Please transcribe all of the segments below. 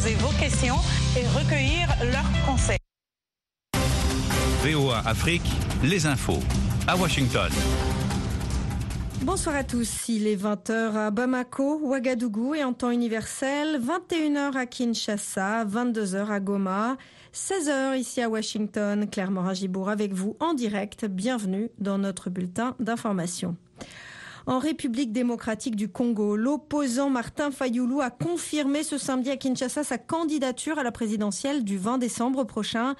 poser vos questions et recueillir leurs conseils. VOA Afrique, les infos à Washington. Bonsoir à tous. Il est 20h à Bamako, Ouagadougou et en temps universel, 21h à Kinshasa, 22h à Goma, 16h ici à Washington. Claire Morin-Gibourg avec vous en direct. Bienvenue dans notre bulletin d'information. En République démocratique du Congo, l'opposant Martin Fayoulou a confirmé ce samedi à Kinshasa sa candidature à la présidentielle du 20 décembre prochain.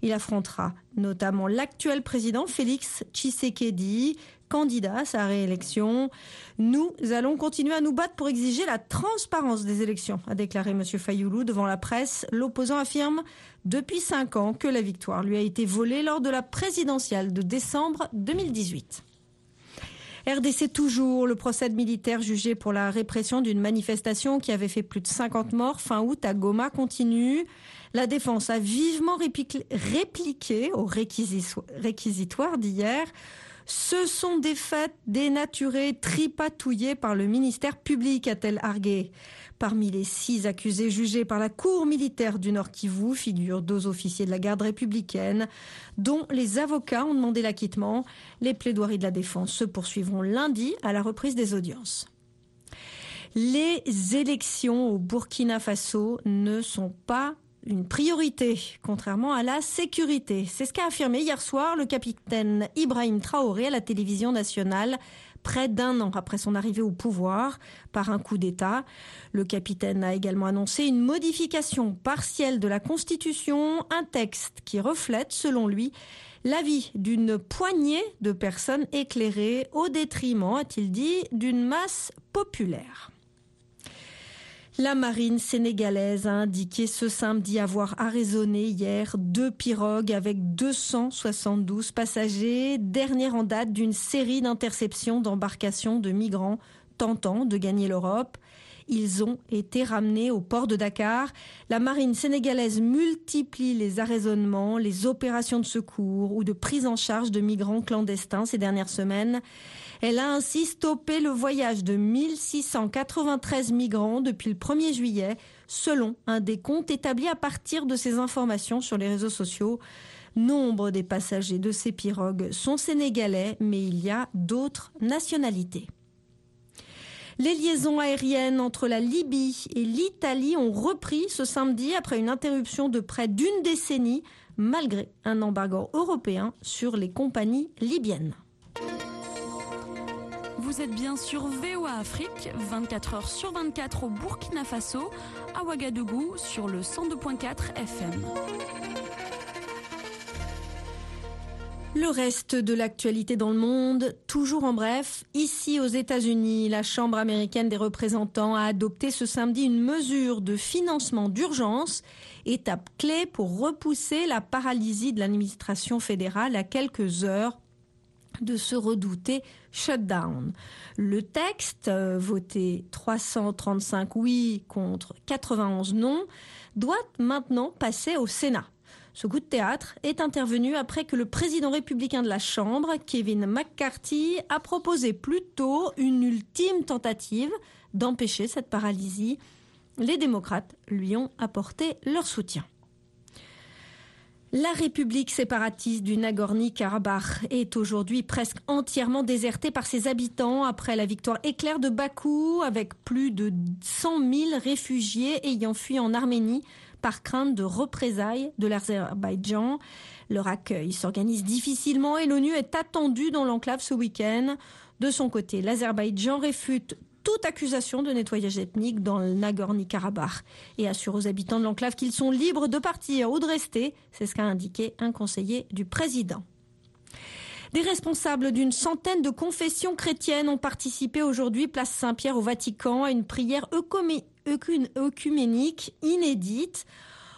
Il affrontera notamment l'actuel président Félix Tshisekedi, candidat à sa réélection. Nous allons continuer à nous battre pour exiger la transparence des élections, a déclaré M. Fayoulou devant la presse. L'opposant affirme depuis cinq ans que la victoire lui a été volée lors de la présidentielle de décembre 2018. RDC toujours, le procès militaire jugé pour la répression d'une manifestation qui avait fait plus de 50 morts fin août à Goma continue. La défense a vivement répliqué au réquisitoire d'hier. Ce sont des faits dénaturés, tripatouillés par le ministère public, a-t-elle argué. Parmi les six accusés jugés par la Cour militaire du Nord Kivu figurent deux officiers de la garde républicaine, dont les avocats ont demandé l'acquittement. Les plaidoiries de la défense se poursuivront lundi à la reprise des audiences. Les élections au Burkina Faso ne sont pas une priorité, contrairement à la sécurité. C'est ce qu'a affirmé hier soir le capitaine Ibrahim Traoré à la télévision nationale près d'un an après son arrivée au pouvoir par un coup d'État. Le capitaine a également annoncé une modification partielle de la Constitution, un texte qui reflète, selon lui, l'avis d'une poignée de personnes éclairées au détriment, a-t-il dit, d'une masse populaire. La marine sénégalaise a indiqué ce samedi avoir arraisonné hier deux pirogues avec 272 passagers, dernière en date d'une série d'interceptions d'embarcations de migrants tentant de gagner l'Europe. Ils ont été ramenés au port de Dakar. La marine sénégalaise multiplie les arraisonnements, les opérations de secours ou de prise en charge de migrants clandestins ces dernières semaines. Elle a ainsi stoppé le voyage de 1693 migrants depuis le 1er juillet, selon un décompte établi à partir de ces informations sur les réseaux sociaux. Nombre des passagers de ces pirogues sont sénégalais, mais il y a d'autres nationalités. Les liaisons aériennes entre la Libye et l'Italie ont repris ce samedi après une interruption de près d'une décennie, malgré un embargo européen sur les compagnies libyennes. Vous êtes bien sur VOA Afrique, 24 heures sur 24 au Burkina Faso, à Ouagadougou sur le 102.4 FM. Le reste de l'actualité dans le monde, toujours en bref, ici aux États-Unis, la Chambre américaine des représentants a adopté ce samedi une mesure de financement d'urgence, étape clé pour repousser la paralysie de l'administration fédérale à quelques heures de se redouter shutdown. Le texte, euh, voté 335 oui contre 91 non, doit maintenant passer au Sénat. Ce coup de théâtre est intervenu après que le président républicain de la Chambre, Kevin McCarthy, a proposé plus tôt une ultime tentative d'empêcher cette paralysie. Les démocrates lui ont apporté leur soutien. La République séparatiste du Nagorno-Karabakh est aujourd'hui presque entièrement désertée par ses habitants après la victoire éclair de Bakou, avec plus de 100 000 réfugiés ayant fui en Arménie par crainte de représailles de l'Azerbaïdjan. Leur accueil s'organise difficilement et l'ONU est attendue dans l'enclave ce week-end. De son côté, l'Azerbaïdjan réfute toute accusation de nettoyage ethnique dans le Nagorno-Karabakh et assure aux habitants de l'enclave qu'ils sont libres de partir ou de rester. C'est ce qu'a indiqué un conseiller du président. Des responsables d'une centaine de confessions chrétiennes ont participé aujourd'hui, place Saint-Pierre au Vatican, à une prière œcuménique inédite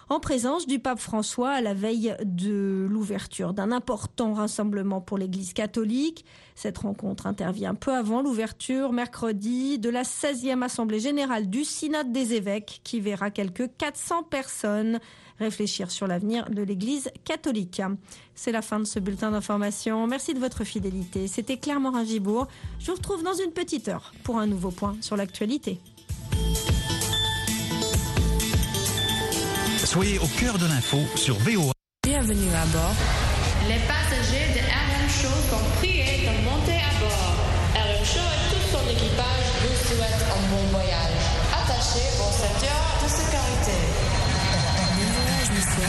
en présence du pape François à la veille de l'ouverture d'un important rassemblement pour l'Église catholique. Cette rencontre intervient peu avant l'ouverture mercredi de la 16e Assemblée générale du Synode des évêques qui verra quelques 400 personnes réfléchir sur l'avenir de l'Église catholique. C'est la fin de ce bulletin d'information. Merci de votre fidélité. C'était Claire Morin-Gibourg. Je vous retrouve dans une petite heure pour un nouveau point sur l'actualité. Soyez au cœur de l'info sur VOA. Bienvenue à bord. Les passagers de RM Show sont priés de monter à bord. RM Show et tout son équipage vous souhaitent un bon voyage. Attachez vos ceintures de sécurité. Bon voyage, monsieur.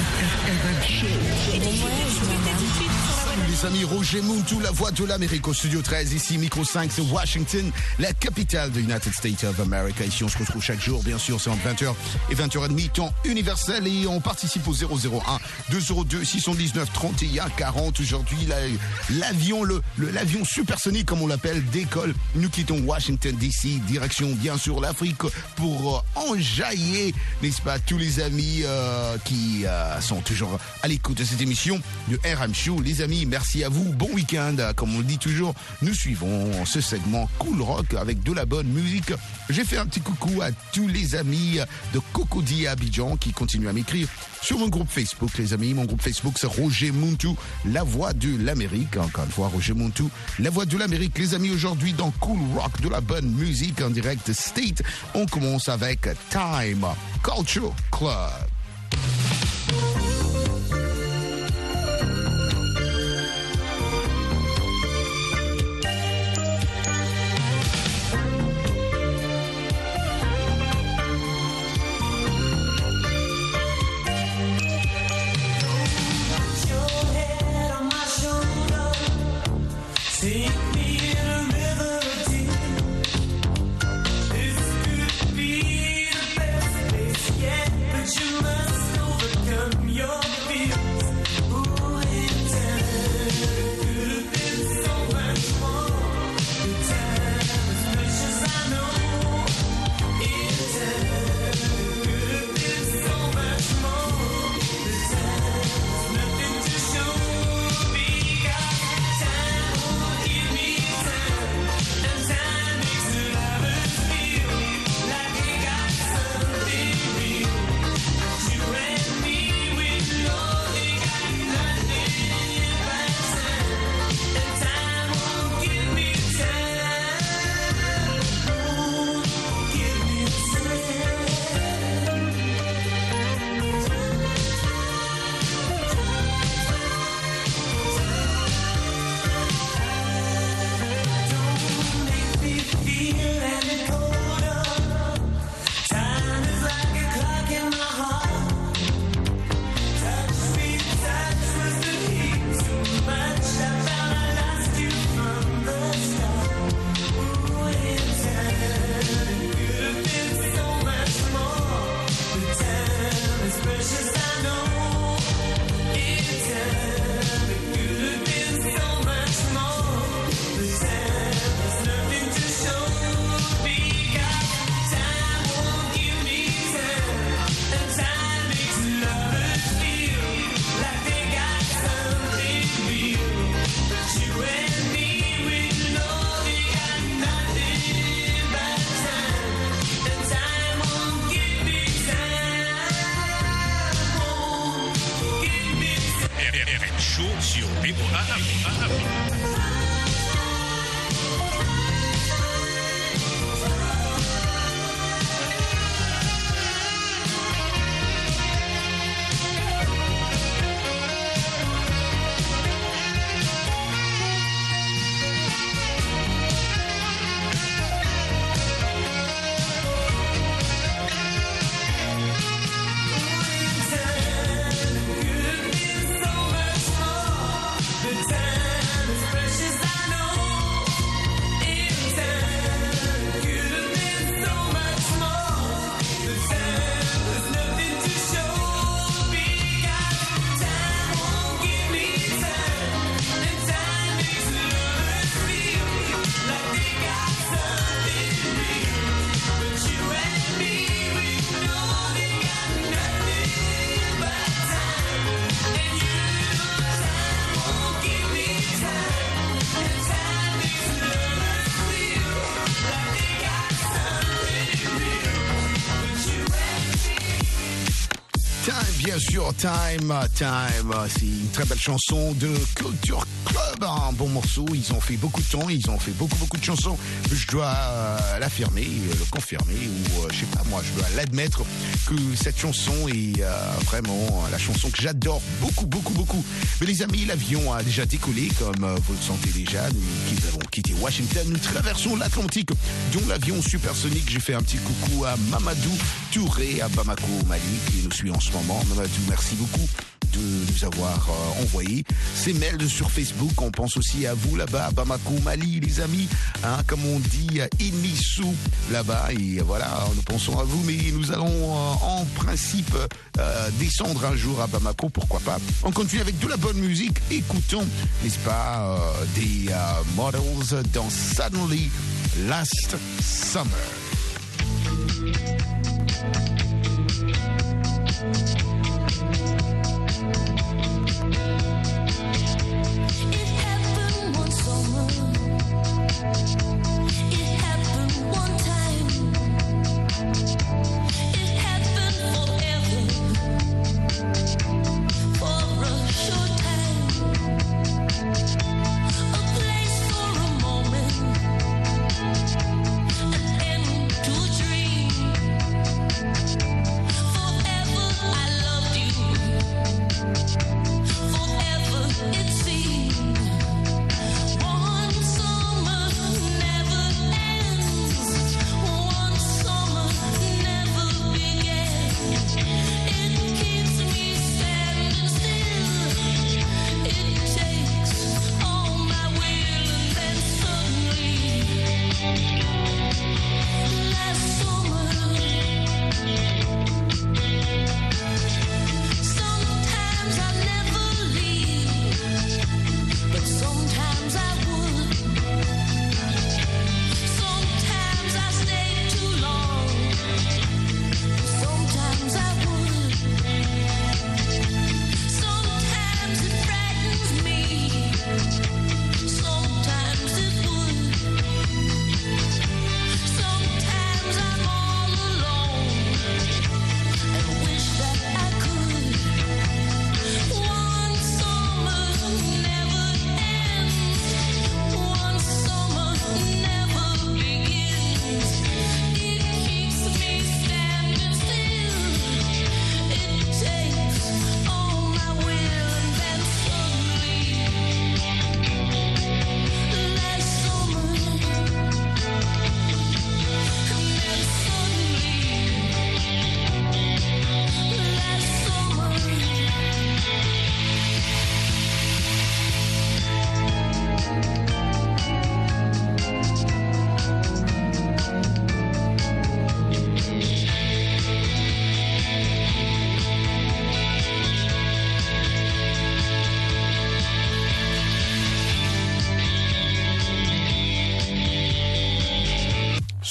Bon voyage, madame. Les amis, Roger Mountou, la voix de l'Amérique au studio 13, ici micro 5, c'est Washington, la capitale de United States of America. Ici on se retrouve chaque jour, bien sûr, c'est entre 20h et 20h30, temps universel et on participe au 001 202 619 31 40. Aujourd'hui, la- l'avion, le- l'avion supersonique comme on l'appelle, décolle. Nous quittons Washington DC, direction bien sûr l'Afrique pour euh, enjailler, n'est-ce pas, tous les amis euh, qui euh, sont toujours à l'écoute de cette émission de RM Show. Les amis, merci à vous. Bon week-end. Comme on le dit toujours, nous suivons ce segment Cool Rock avec de la bonne musique. J'ai fait un petit coucou à tous les amis de Cocody Abidjan qui continuent à m'écrire sur mon groupe Facebook, les amis. Mon groupe Facebook, c'est Roger Muntu, la voix de l'Amérique. Encore une fois, Roger Muntu, la voix de l'Amérique. Les amis, aujourd'hui, dans Cool Rock, de la bonne musique en direct State, on commence avec Time Culture Club. Sur VOA Time, Time. C'est une très belle chanson de Culture Club. Un bon morceau. Ils ont fait beaucoup de temps. Ils ont fait beaucoup, beaucoup de chansons. Je dois euh, l'affirmer, le confirmer, ou euh, je sais pas moi, je dois l'admettre que cette chanson est euh, vraiment la chanson que j'adore beaucoup, beaucoup, beaucoup. Mais les amis, l'avion a déjà décollé, comme euh, vous le sentez déjà. Nous avons quitté Washington, nous traversons l'Atlantique, dont l'avion supersonique. J'ai fait un petit coucou à Mamadou Touré à Bamako, au Mali, qui nous suit en ce moment. Mamadou, merci beaucoup de nous avoir euh, envoyé ces mails sur Facebook. On pense aussi à vous là-bas, Bamako, Mali, les amis. Hein, comme on dit, Inissou là-bas. Et voilà, nous pensons à vous, mais nous allons euh, en principe euh, descendre un jour à Bamako, pourquoi pas. On continue avec de la bonne musique. Écoutons, n'est-ce pas, des Models dans Suddenly Last Summer.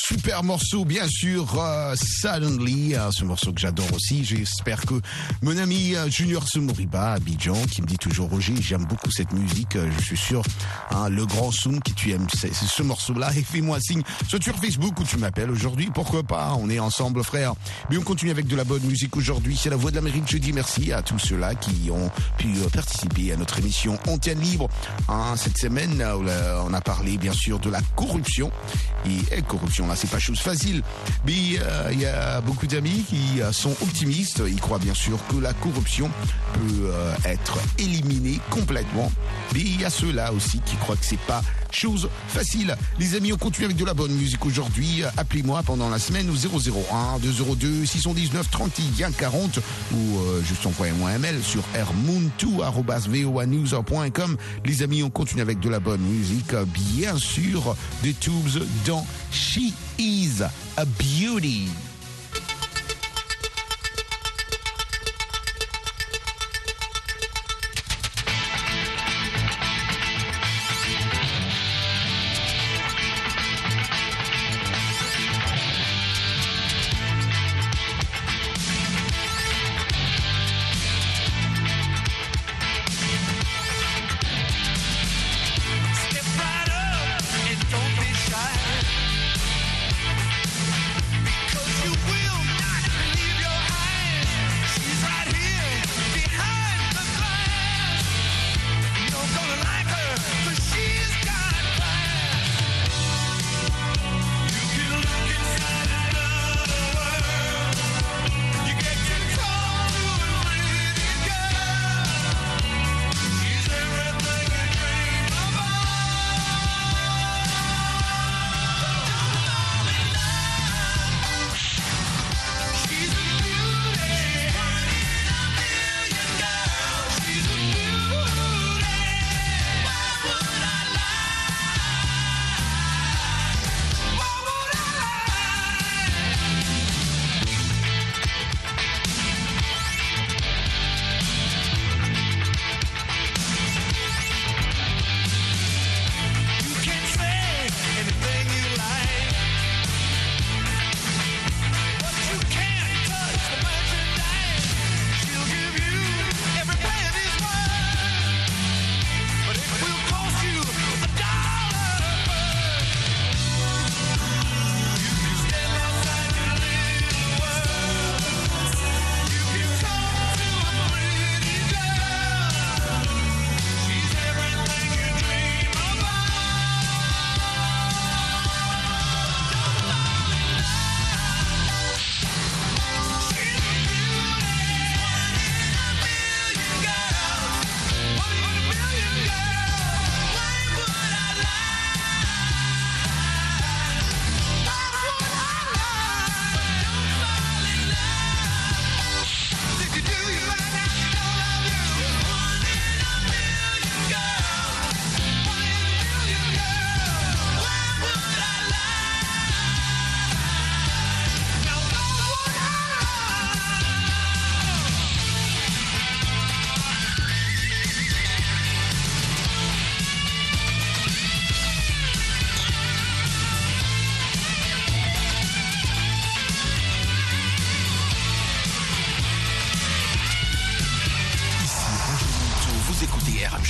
Super morceau, bien sûr, euh, Suddenly, euh, ce morceau que j'adore aussi. J'espère que mon ami euh, Junior Sumoriba, Abidjan, qui me dit toujours Roger, j'aime beaucoup cette musique. euh, je suis sûr, hein, le grand Soum, qui tu aimes c'est ce morceau-là, et fais-moi signe, soit sur Facebook ou tu m'appelles aujourd'hui, pourquoi pas, on est ensemble, frère. Mais on continue avec de la bonne musique aujourd'hui. C'est la Voix de l'Amérique. Je dis merci à tous ceux-là qui ont pu euh, participer à notre émission Antenne Libre. Hein, cette semaine, on a parlé bien sûr de la corruption. Et, et corruption, là, c'est pas chose facile. Mais euh, il y a beaucoup d'amis qui euh, sont optimistes. Ils croient bien sûr que la corruption peut euh, être éliminée complètement. Mais il y a ceux-là aussi qui croient que c'est pas chose facile. Les amis, on continue avec de la bonne musique aujourd'hui. Appelez-moi pendant la semaine au 001 202 619 31 40 ou euh, juste envoyez-moi un mail sur rmoon2@voanews.com. Les amis, on continue avec de la bonne musique. Bien sûr, des tubes dans She Is a Beauty.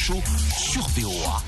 Sur VOA.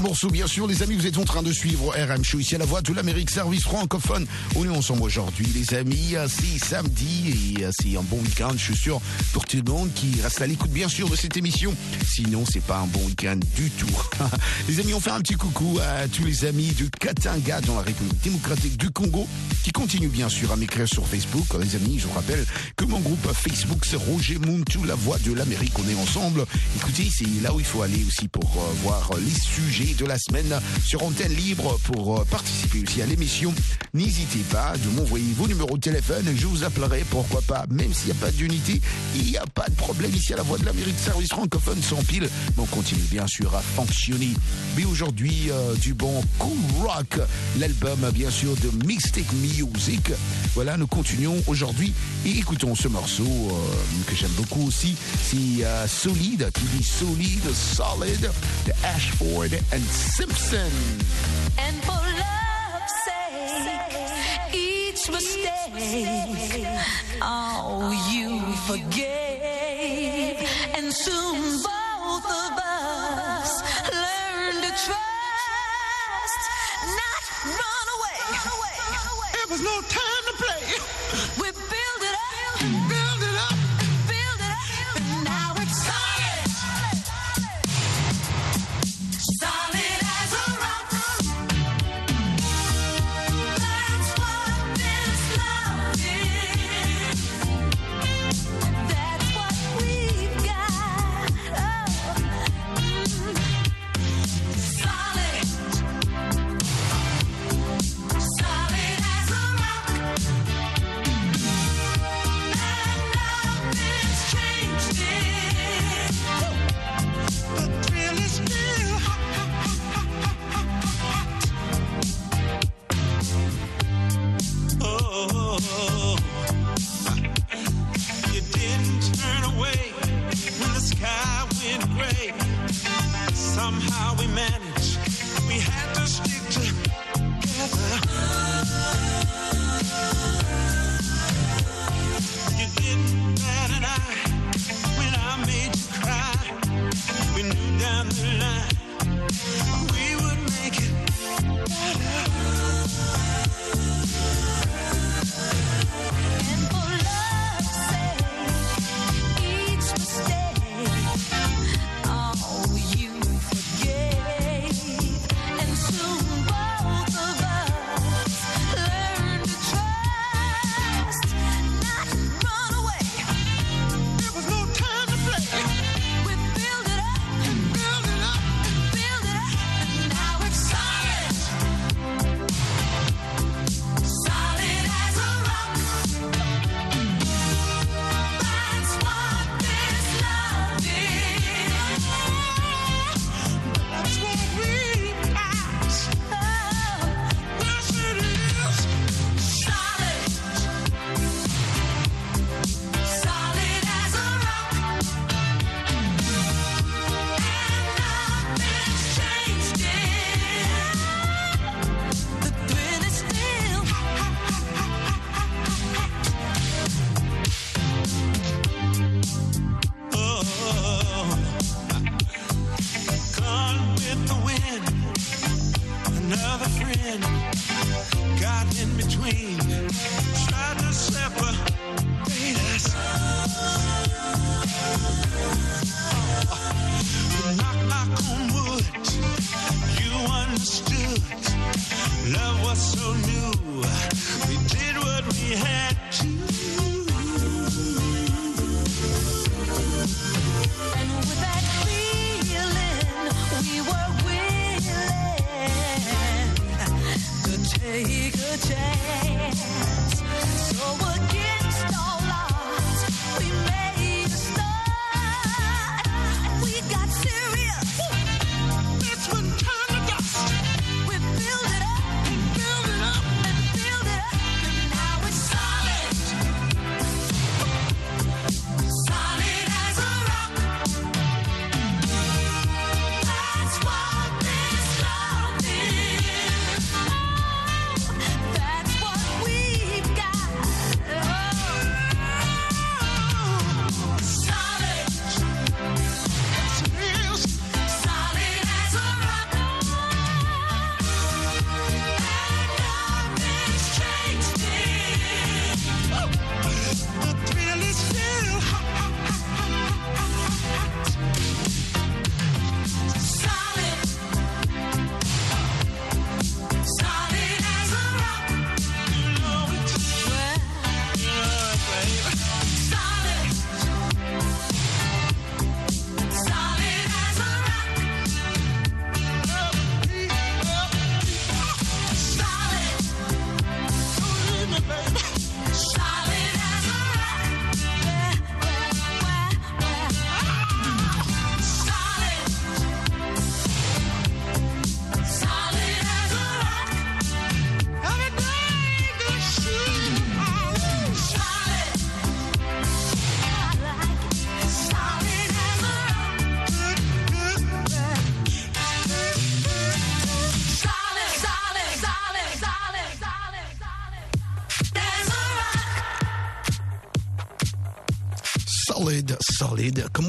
Super morceau, bien sûr, les amis. Vous êtes en train de suivre RM Show ici à la voix de l'Amérique, service francophone. On est ensemble aujourd'hui, les amis. C'est samedi et c'est un bon week-end, je suis sûr, pour tout le monde qui reste à l'écoute, bien sûr, de cette émission. Sinon, c'est pas un bon week-end du tout. les amis, on fait un petit coucou à tous les amis de Katanga dans la République démocratique du Congo qui continuent, bien sûr, à m'écrire sur Facebook. Les amis, je vous rappelle que mon groupe Facebook, c'est Roger Muntu, la voix de l'Amérique. On est ensemble. Écoutez, c'est là où il faut aller aussi pour euh, voir les sujets de la semaine sur antenne libre pour euh, participer aussi à l'émission. N'hésitez pas de m'envoyer vos numéros de téléphone je vous appellerai, pourquoi pas, même s'il n'y a pas d'unité, il n'y a pas de problème ici à la Voix de l'Amérique, service francophone sans pile. Mais on continue bien sûr à fonctionner. Mais aujourd'hui, euh, du bon Cool Rock, l'album bien sûr de Mystic Music. Voilà, nous continuons aujourd'hui et écoutons ce morceau euh, que j'aime beaucoup aussi. C'est euh, Solide, qui dit Solide, Solid, de Ashford Simpson. And for love's sake, each mistake, oh, you forgave. And soon both of us learn to trust, not run away. There was no time to play. We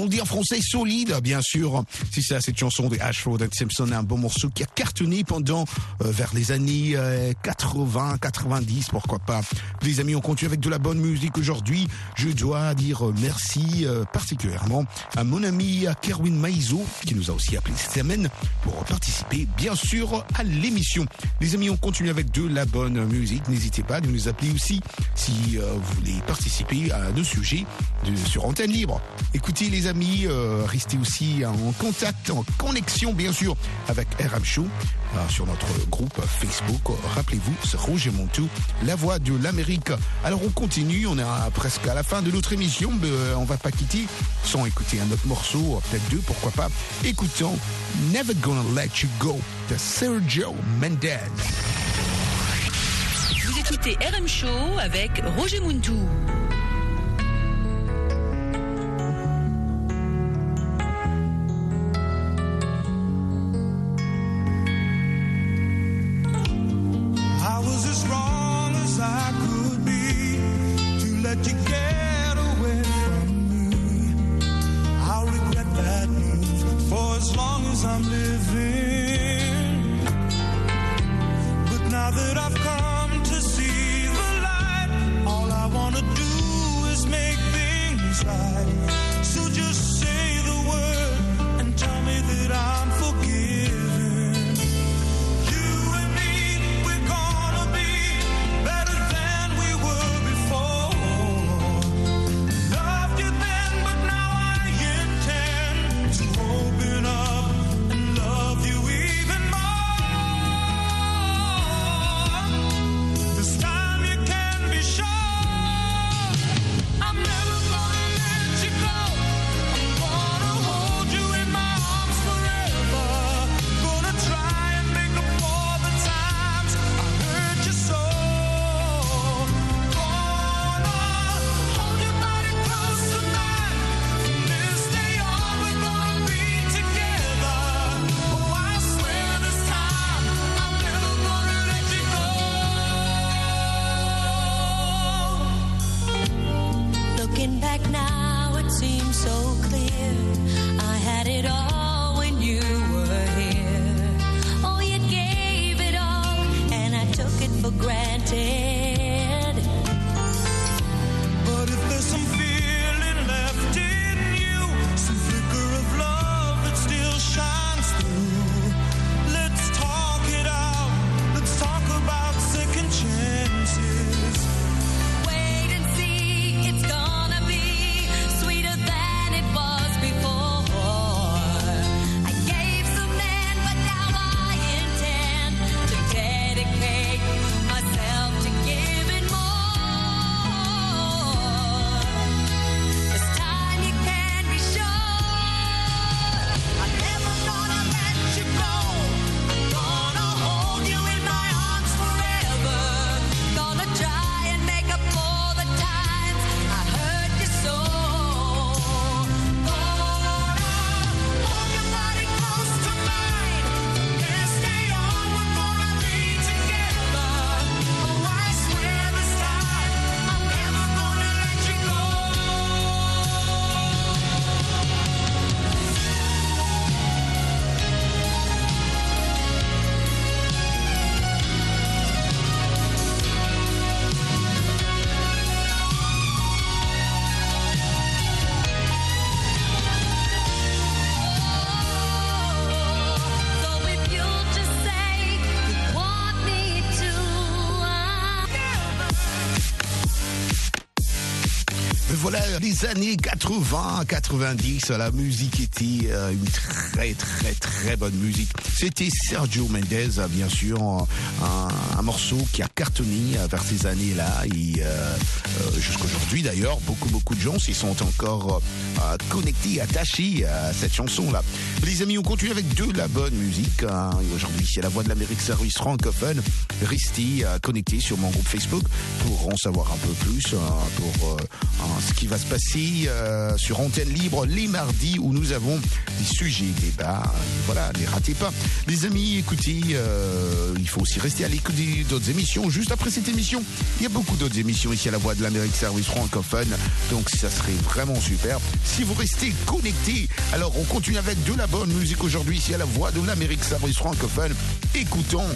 on dit en français, solide, bien sûr. Si c'est cette chanson de Ashford and Simpson, un bon morceau qui a cartonné pendant, euh, vers les années euh, 80, 90, pourquoi pas. Les amis, on continue avec de la bonne musique aujourd'hui. Je dois dire merci euh, particulièrement à mon ami Kerwin Maizo, qui nous a aussi appelé cette semaine pour participer, bien sûr, à l'émission. Les amis, on continue avec de la bonne musique. N'hésitez pas de nous appeler aussi si euh, vous voulez participer à nos sujets de, sur antenne libre. Écoutez les amis, euh, restez aussi en contact, en connexion bien sûr avec RM Show euh, sur notre groupe Facebook. Rappelez-vous, c'est Roger Montou, la voix de l'Amérique. Alors on continue, on est presque à la fin de notre émission, mais euh, on va pas quitter sans écouter un autre morceau, peut-être deux, pourquoi pas. Écoutons Never Gonna Let You Go de Sergio Mendez. Vous écoutez RM Show avec Roger Muntou. I'm living. Années 80, 90, la musique était euh, une très très très bonne musique. C'était Sergio Mendes, euh, bien sûr, un, morceau qui a cartonné vers ces années-là et euh, euh, jusqu'aujourd'hui d'ailleurs, beaucoup beaucoup de gens s'y sont encore connectés, attachés à cette chanson-là. Les amis, on continue avec de la bonne musique. hein. Aujourd'hui, c'est la voix de l'Amérique Service francophone. Restez connectés sur mon groupe Facebook pour en savoir un peu plus pour euh, ce qui va se passer euh, sur Antenne Libre les mardis où nous avons des sujets, débats. Voilà, ne ratez pas. Les amis, écoutez, euh, il faut aussi rester à l'écoute d'autres émissions. Juste après cette émission, il y a beaucoup d'autres émissions ici à la voix de l'Amérique Service francophone. Donc ça serait vraiment super. Si vous restez connectés, alors on continue avec de la bonne musique aujourd'hui ici à la voix de l'Amérique Service francophone. Écoutons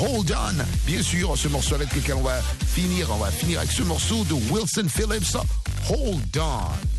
Hold On. Bien sûr, ce morceau avec lequel on va finir, on va finir avec ce morceau de Wilson Phillips. Hold On.